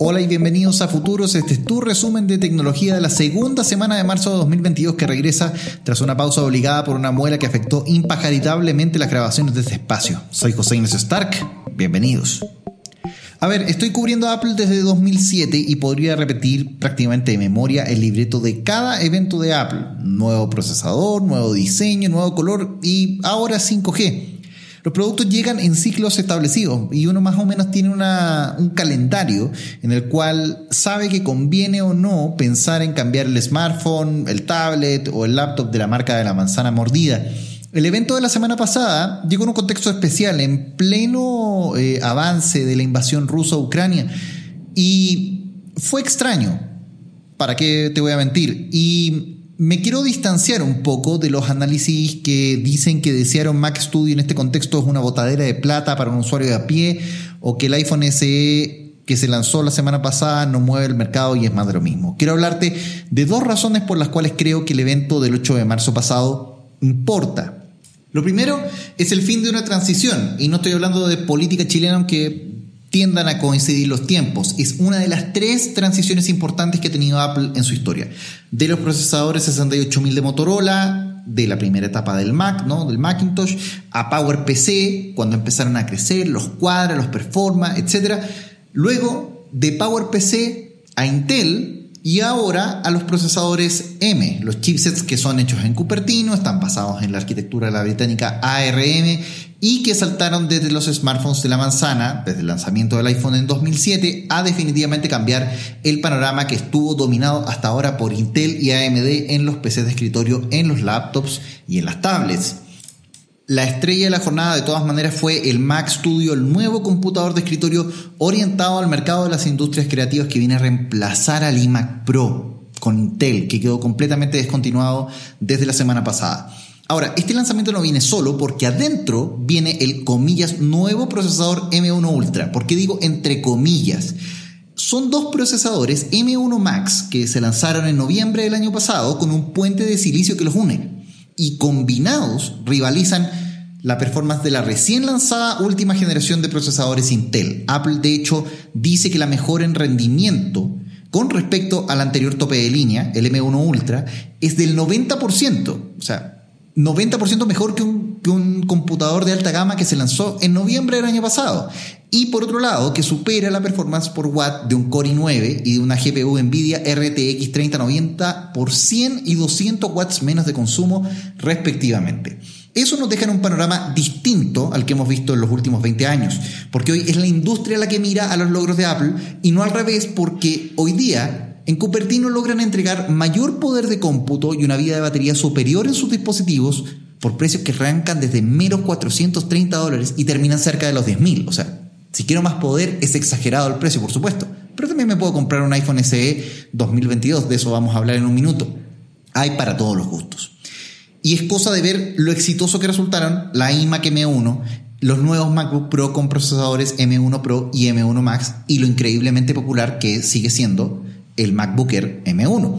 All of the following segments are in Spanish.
Hola y bienvenidos a Futuros. Este es tu resumen de tecnología de la segunda semana de marzo de 2022 que regresa tras una pausa obligada por una muela que afectó impajaritablemente las grabaciones de este espacio. Soy José Inés Stark. Bienvenidos. A ver, estoy cubriendo Apple desde 2007 y podría repetir prácticamente de memoria el libreto de cada evento de Apple. Nuevo procesador, nuevo diseño, nuevo color y ahora 5G. Los productos llegan en ciclos establecidos y uno más o menos tiene un calendario en el cual sabe que conviene o no pensar en cambiar el smartphone, el tablet o el laptop de la marca de la manzana mordida. El evento de la semana pasada llegó en un contexto especial, en pleno eh, avance de la invasión rusa a Ucrania. Y fue extraño, ¿para qué te voy a mentir? Y me quiero distanciar un poco de los análisis que dicen que desearon Mac Studio en este contexto es una botadera de plata para un usuario de a pie o que el iPhone SE que se lanzó la semana pasada no mueve el mercado y es más de lo mismo. Quiero hablarte de dos razones por las cuales creo que el evento del 8 de marzo pasado importa. Lo primero es el fin de una transición, y no estoy hablando de política chilena, aunque tiendan a coincidir los tiempos. Es una de las tres transiciones importantes que ha tenido Apple en su historia. De los procesadores 68000 de Motorola, de la primera etapa del Mac, ¿no? del Macintosh, a PowerPC, cuando empezaron a crecer los cuadros, los performa, etc. Luego de PowerPC a Intel, y ahora a los procesadores M, los chipsets que son hechos en Cupertino, están basados en la arquitectura de la británica ARM y que saltaron desde los smartphones de la manzana, desde el lanzamiento del iPhone en 2007, a definitivamente cambiar el panorama que estuvo dominado hasta ahora por Intel y AMD en los PCs de escritorio, en los laptops y en las tablets. La estrella de la jornada de todas maneras fue el Mac Studio, el nuevo computador de escritorio orientado al mercado de las industrias creativas que viene a reemplazar al iMac Pro con Intel, que quedó completamente descontinuado desde la semana pasada. Ahora, este lanzamiento no viene solo porque adentro viene el comillas nuevo procesador M1 Ultra. ¿Por qué digo entre comillas? Son dos procesadores M1 Max que se lanzaron en noviembre del año pasado con un puente de silicio que los une y combinados rivalizan la performance de la recién lanzada última generación de procesadores Intel. Apple de hecho dice que la mejora en rendimiento con respecto al anterior tope de línea, el M1 Ultra, es del 90%. O sea, 90% mejor que un, que un, computador de alta gama que se lanzó en noviembre del año pasado. Y por otro lado, que supera la performance por watt de un Core i9 y de una GPU Nvidia RTX 3090 por 100 y 200 watts menos de consumo respectivamente. Eso nos deja en un panorama distinto al que hemos visto en los últimos 20 años, porque hoy es la industria la que mira a los logros de Apple y no al revés porque hoy día en Cupertino logran entregar mayor poder de cómputo y una vida de batería superior en sus dispositivos por precios que arrancan desde meros 430 dólares y terminan cerca de los 10.000. O sea, si quiero más poder es exagerado el precio, por supuesto. Pero también me puedo comprar un iPhone SE 2022, de eso vamos a hablar en un minuto. Hay para todos los gustos. Y es cosa de ver lo exitoso que resultaron la iMac M1, los nuevos MacBook Pro con procesadores M1 Pro y M1 Max y lo increíblemente popular que sigue siendo el MacBook Air M1.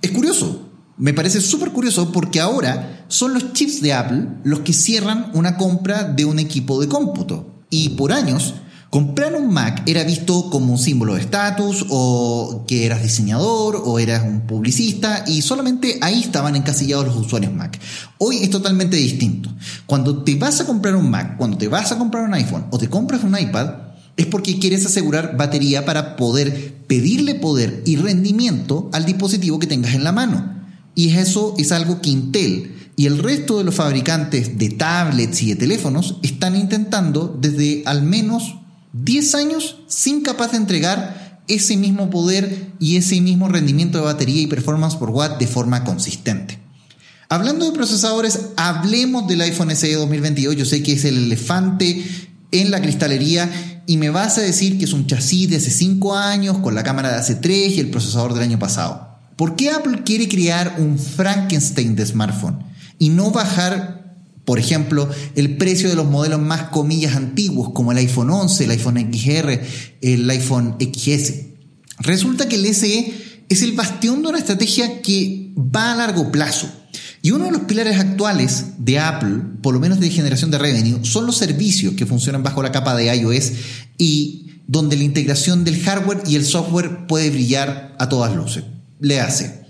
Es curioso, me parece súper curioso porque ahora son los chips de Apple los que cierran una compra de un equipo de cómputo. Y por años, comprar un Mac era visto como un símbolo de estatus o que eras diseñador o eras un publicista y solamente ahí estaban encasillados los usuarios Mac. Hoy es totalmente distinto. Cuando te vas a comprar un Mac, cuando te vas a comprar un iPhone o te compras un iPad, es porque quieres asegurar batería para poder pedirle poder y rendimiento al dispositivo que tengas en la mano. Y eso es algo que Intel y el resto de los fabricantes de tablets y de teléfonos están intentando desde al menos 10 años sin capaz de entregar ese mismo poder y ese mismo rendimiento de batería y performance por watt de forma consistente. Hablando de procesadores, hablemos del iPhone SE 2022. Yo sé que es el elefante en la cristalería y me vas a decir que es un chasis de hace 5 años con la cámara de hace 3 y el procesador del año pasado. ¿Por qué Apple quiere crear un Frankenstein de smartphone y no bajar, por ejemplo, el precio de los modelos más comillas antiguos como el iPhone 11, el iPhone XR, el iPhone XS? Resulta que el SE es el bastión de una estrategia que va a largo plazo. Y uno de los pilares actuales de Apple, por lo menos de generación de revenue, son los servicios que funcionan bajo la capa de iOS y donde la integración del hardware y el software puede brillar a todas luces. Le hace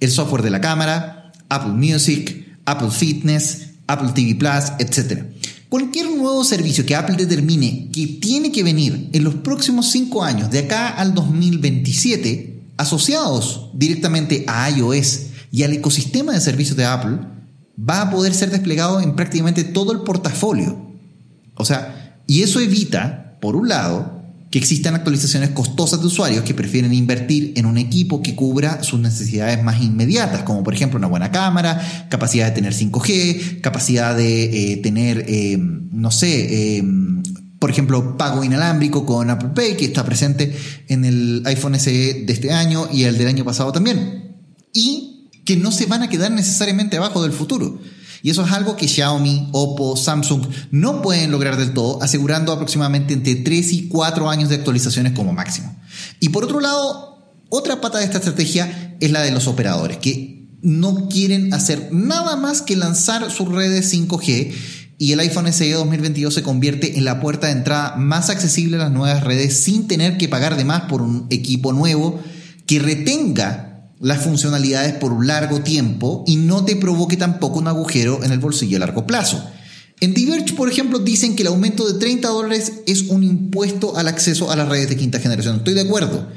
el software de la cámara, Apple Music, Apple Fitness, Apple TV Plus, etc. Cualquier nuevo servicio que Apple determine que tiene que venir en los próximos 5 años, de acá al 2027, asociados directamente a iOS y al ecosistema de servicios de Apple, va a poder ser desplegado en prácticamente todo el portafolio. O sea, y eso evita, por un lado, que existan actualizaciones costosas de usuarios que prefieren invertir en un equipo que cubra sus necesidades más inmediatas, como por ejemplo una buena cámara, capacidad de tener 5G, capacidad de eh, tener, eh, no sé, eh, por ejemplo, pago inalámbrico con Apple Pay, que está presente en el iPhone SE de este año y el del año pasado también. Y que no se van a quedar necesariamente abajo del futuro. Y eso es algo que Xiaomi, Oppo, Samsung no pueden lograr del todo, asegurando aproximadamente entre 3 y 4 años de actualizaciones como máximo. Y por otro lado, otra pata de esta estrategia es la de los operadores, que no quieren hacer nada más que lanzar sus redes 5G y el iPhone SE 2022 se convierte en la puerta de entrada más accesible a las nuevas redes sin tener que pagar de más por un equipo nuevo que retenga las funcionalidades por un largo tiempo y no te provoque tampoco un agujero en el bolsillo a largo plazo. En Diverge, por ejemplo, dicen que el aumento de 30 dólares es un impuesto al acceso a las redes de quinta generación. Estoy de acuerdo,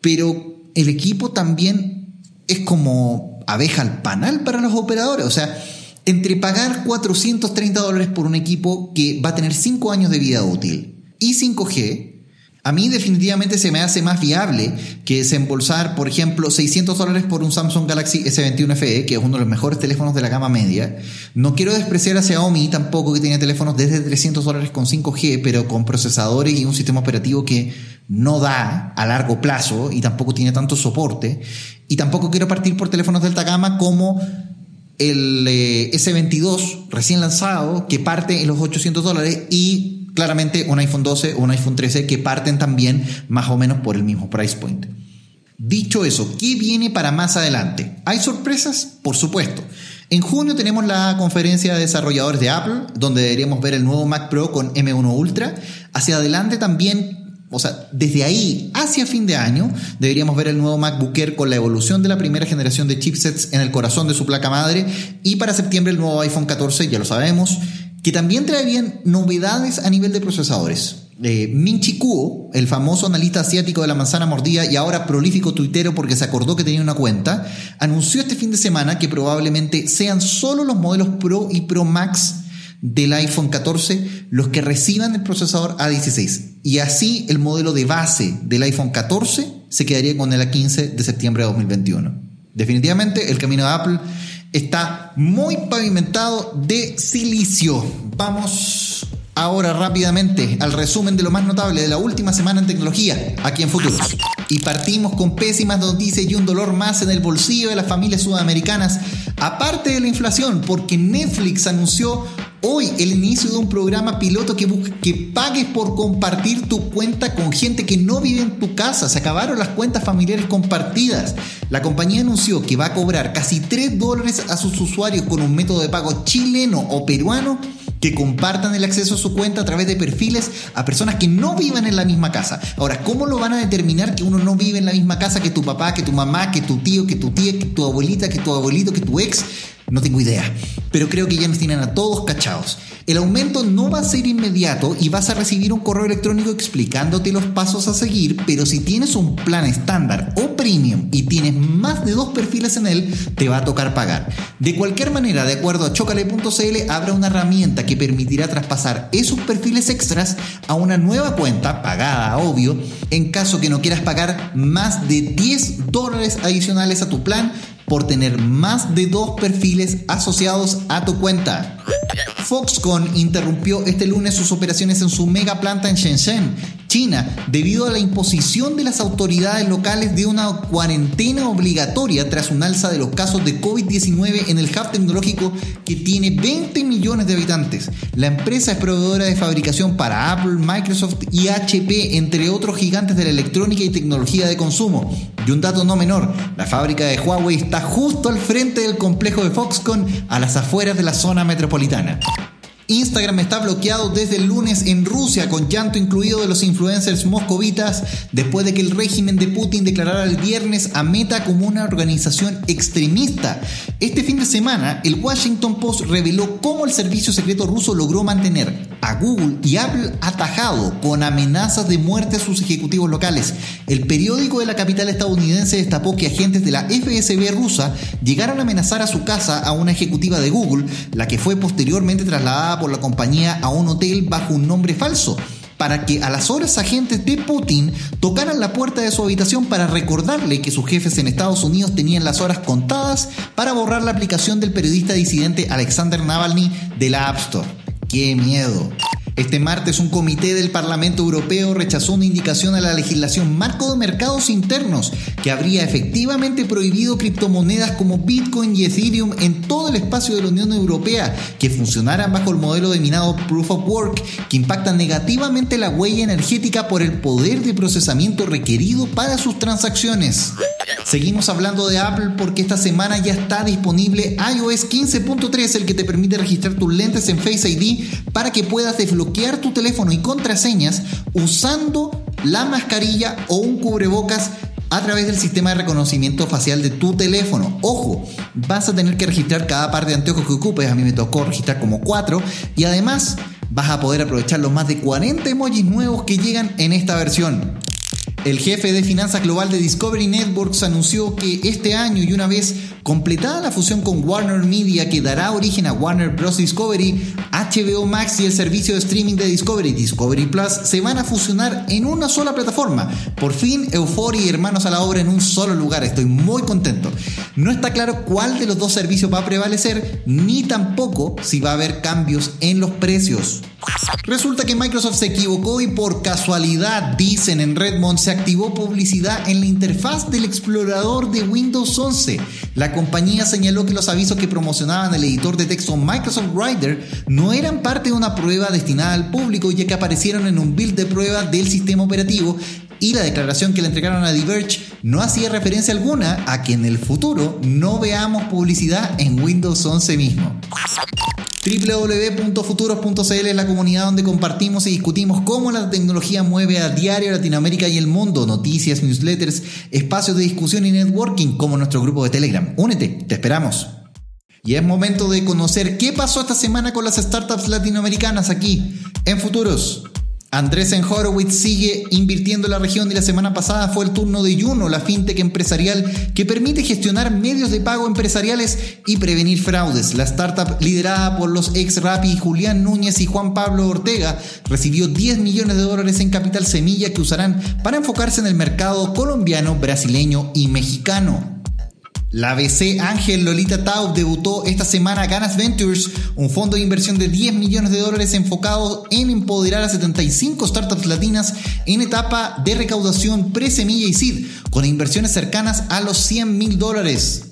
pero el equipo también es como abeja al panal para los operadores. O sea, entre pagar 430 dólares por un equipo que va a tener 5 años de vida útil y 5G, a mí definitivamente se me hace más viable que desembolsar, por ejemplo, 600 dólares por un Samsung Galaxy S21 FE, que es uno de los mejores teléfonos de la gama media. No quiero despreciar a Xiaomi tampoco, que tiene teléfonos desde 300 dólares con 5G, pero con procesadores y un sistema operativo que no da a largo plazo y tampoco tiene tanto soporte. Y tampoco quiero partir por teléfonos de alta gama como el eh, S22 recién lanzado, que parte en los 800 dólares y claramente un iPhone 12 o un iPhone 13 que parten también más o menos por el mismo price point. Dicho eso, ¿qué viene para más adelante? ¿Hay sorpresas? Por supuesto. En junio tenemos la conferencia de desarrolladores de Apple, donde deberíamos ver el nuevo Mac Pro con M1 Ultra. Hacia adelante también o sea, desde ahí hacia fin de año deberíamos ver el nuevo MacBook Air con la evolución de la primera generación de chipsets en el corazón de su placa madre y para septiembre el nuevo iPhone 14, ya lo sabemos, que también trae bien novedades a nivel de procesadores. Eh, Minchi Kuo, el famoso analista asiático de la manzana mordida y ahora prolífico tuitero porque se acordó que tenía una cuenta, anunció este fin de semana que probablemente sean solo los modelos Pro y Pro Max del iPhone 14 los que reciban el procesador A16. Y así el modelo de base del iPhone 14 se quedaría con el A15 de septiembre de 2021. Definitivamente el camino de Apple está muy pavimentado de silicio. Vamos ahora rápidamente al resumen de lo más notable de la última semana en tecnología aquí en Futuros. Y partimos con pésimas noticias y un dolor más en el bolsillo de las familias sudamericanas, aparte de la inflación, porque Netflix anunció hoy el inicio de un programa piloto que busca que pagues por compartir tu cuenta con gente que no vive en tu casa. Se acabaron las cuentas familiares compartidas. La compañía anunció que va a cobrar casi 3 dólares a sus usuarios con un método de pago chileno o peruano que compartan el acceso a su cuenta a través de perfiles a personas que no vivan en la misma casa. Ahora, ¿cómo lo van a determinar que uno no vive en la misma casa que tu papá, que tu mamá, que tu tío, que tu tía, que tu abuelita, que tu abuelito, que tu ex? No tengo idea, pero creo que ya nos tienen a todos cachados. El aumento no va a ser inmediato y vas a recibir un correo electrónico explicándote los pasos a seguir, pero si tienes un plan estándar o premium y tienes más de dos perfiles en él, te va a tocar pagar. De cualquier manera, de acuerdo a chocale.cl, habrá una herramienta que permitirá traspasar esos perfiles extras a una nueva cuenta, pagada, obvio, en caso que no quieras pagar más de 10 dólares adicionales a tu plan por tener más de dos perfiles asociados a tu cuenta. Foxconn interrumpió este lunes sus operaciones en su mega planta en Shenzhen, China, debido a la imposición de las autoridades locales de una cuarentena obligatoria tras un alza de los casos de COVID-19 en el hub tecnológico que tiene 20 millones de habitantes. La empresa es proveedora de fabricación para Apple, Microsoft y HP, entre otros gigantes de la electrónica y tecnología de consumo. Y un dato no menor, la fábrica de Huawei está justo al frente del complejo de Foxconn a las afueras de la zona metropolitana. Instagram está bloqueado desde el lunes en Rusia con llanto incluido de los influencers moscovitas después de que el régimen de Putin declarara el viernes a Meta como una organización extremista. Este fin de semana, el Washington Post reveló cómo el servicio secreto ruso logró mantener a Google y Apple atajado con amenazas de muerte a sus ejecutivos locales. El periódico de la capital estadounidense destapó que agentes de la FSB rusa llegaron a amenazar a su casa a una ejecutiva de Google, la que fue posteriormente trasladada por la compañía a un hotel bajo un nombre falso para que a las horas agentes de Putin tocaran la puerta de su habitación para recordarle que sus jefes en Estados Unidos tenían las horas contadas para borrar la aplicación del periodista disidente Alexander Navalny de la App Store. ¡Qué miedo! Este martes un comité del Parlamento Europeo rechazó una indicación a la legislación marco de mercados internos que habría efectivamente prohibido criptomonedas como Bitcoin y Ethereum en todo el espacio de la Unión Europea que funcionaran bajo el modelo denominado Proof of Work que impacta negativamente la huella energética por el poder de procesamiento requerido para sus transacciones. Seguimos hablando de Apple porque esta semana ya está disponible iOS 15.3 el que te permite registrar tus lentes en Face ID para que puedas desbloquear bloquear tu teléfono y contraseñas usando la mascarilla o un cubrebocas a través del sistema de reconocimiento facial de tu teléfono. Ojo, vas a tener que registrar cada par de anteojos que ocupes, a mí me tocó registrar como cuatro y además vas a poder aprovechar los más de 40 emojis nuevos que llegan en esta versión. El jefe de finanzas global de Discovery Networks anunció que este año y una vez completada la fusión con Warner Media que dará origen a Warner Bros. Discovery, HBO Max y el servicio de streaming de Discovery, Discovery Plus, se van a fusionar en una sola plataforma. Por fin, Euphoria y Hermanos a la Obra en un solo lugar. Estoy muy contento. No está claro cuál de los dos servicios va a prevalecer, ni tampoco si va a haber cambios en los precios. Resulta que Microsoft se equivocó y por casualidad, dicen en Redmond, se activó publicidad en la interfaz del explorador de Windows 11. La compañía señaló que los avisos que promocionaban el editor de texto Microsoft Writer no eran parte de una prueba destinada al público ya que aparecieron en un build de prueba del sistema operativo y la declaración que le entregaron a Diverge no hacía referencia alguna a que en el futuro no veamos publicidad en Windows 11 mismo www.futuros.cl es la comunidad donde compartimos y discutimos cómo la tecnología mueve a diario Latinoamérica y el mundo, noticias, newsletters, espacios de discusión y networking como nuestro grupo de Telegram. Únete, te esperamos. Y es momento de conocer qué pasó esta semana con las startups latinoamericanas aquí en Futuros. Andrés Horowitz sigue invirtiendo en la región y la semana pasada fue el turno de Juno, la fintech empresarial que permite gestionar medios de pago empresariales y prevenir fraudes. La startup liderada por los ex Rappi Julián Núñez y Juan Pablo Ortega recibió 10 millones de dólares en capital semilla que usarán para enfocarse en el mercado colombiano, brasileño y mexicano. La BC Ángel Lolita Tau debutó esta semana Ganas Ventures, un fondo de inversión de 10 millones de dólares enfocado en empoderar a 75 startups latinas en etapa de recaudación pre-semilla y seed, con inversiones cercanas a los 100 mil dólares.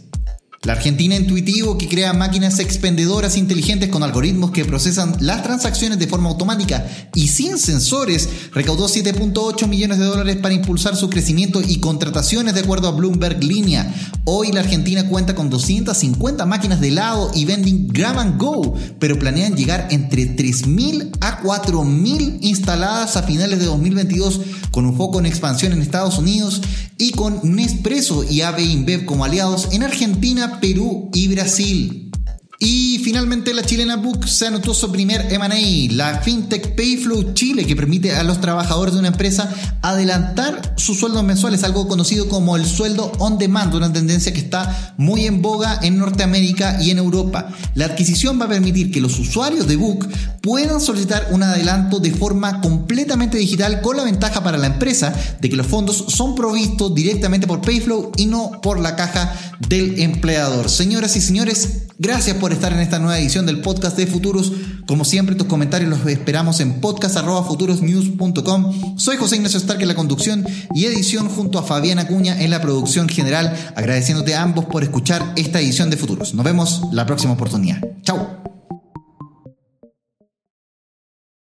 La Argentina Intuitivo, que crea máquinas expendedoras inteligentes con algoritmos que procesan las transacciones de forma automática y sin sensores, recaudó 7.8 millones de dólares para impulsar su crecimiento y contrataciones de acuerdo a Bloomberg Línea. Hoy la Argentina cuenta con 250 máquinas de helado y vending grab go, pero planean llegar entre 3.000 a 4.000 instaladas a finales de 2022 con un foco en expansión en Estados Unidos y con Nespresso y AB InBev como aliados en Argentina, Perú y Brasil. Y finalmente la chilena Book se anotó su primer M&A, la FinTech Payflow Chile, que permite a los trabajadores de una empresa adelantar sus sueldos mensuales, algo conocido como el sueldo on demand, una tendencia que está muy en boga en Norteamérica y en Europa. La adquisición va a permitir que los usuarios de Book puedan solicitar un adelanto de forma completamente digital con la ventaja para la empresa de que los fondos son provistos directamente por Payflow y no por la caja del empleador. Señoras y señores, gracias por estar en esta nueva edición del podcast de Futuros. Como siempre, tus comentarios los esperamos en podcast.futurosnews.com. Soy José Ignacio Stark en la conducción y edición junto a Fabiana Cuña en la producción general, agradeciéndote a ambos por escuchar esta edición de Futuros. Nos vemos la próxima oportunidad. Chao.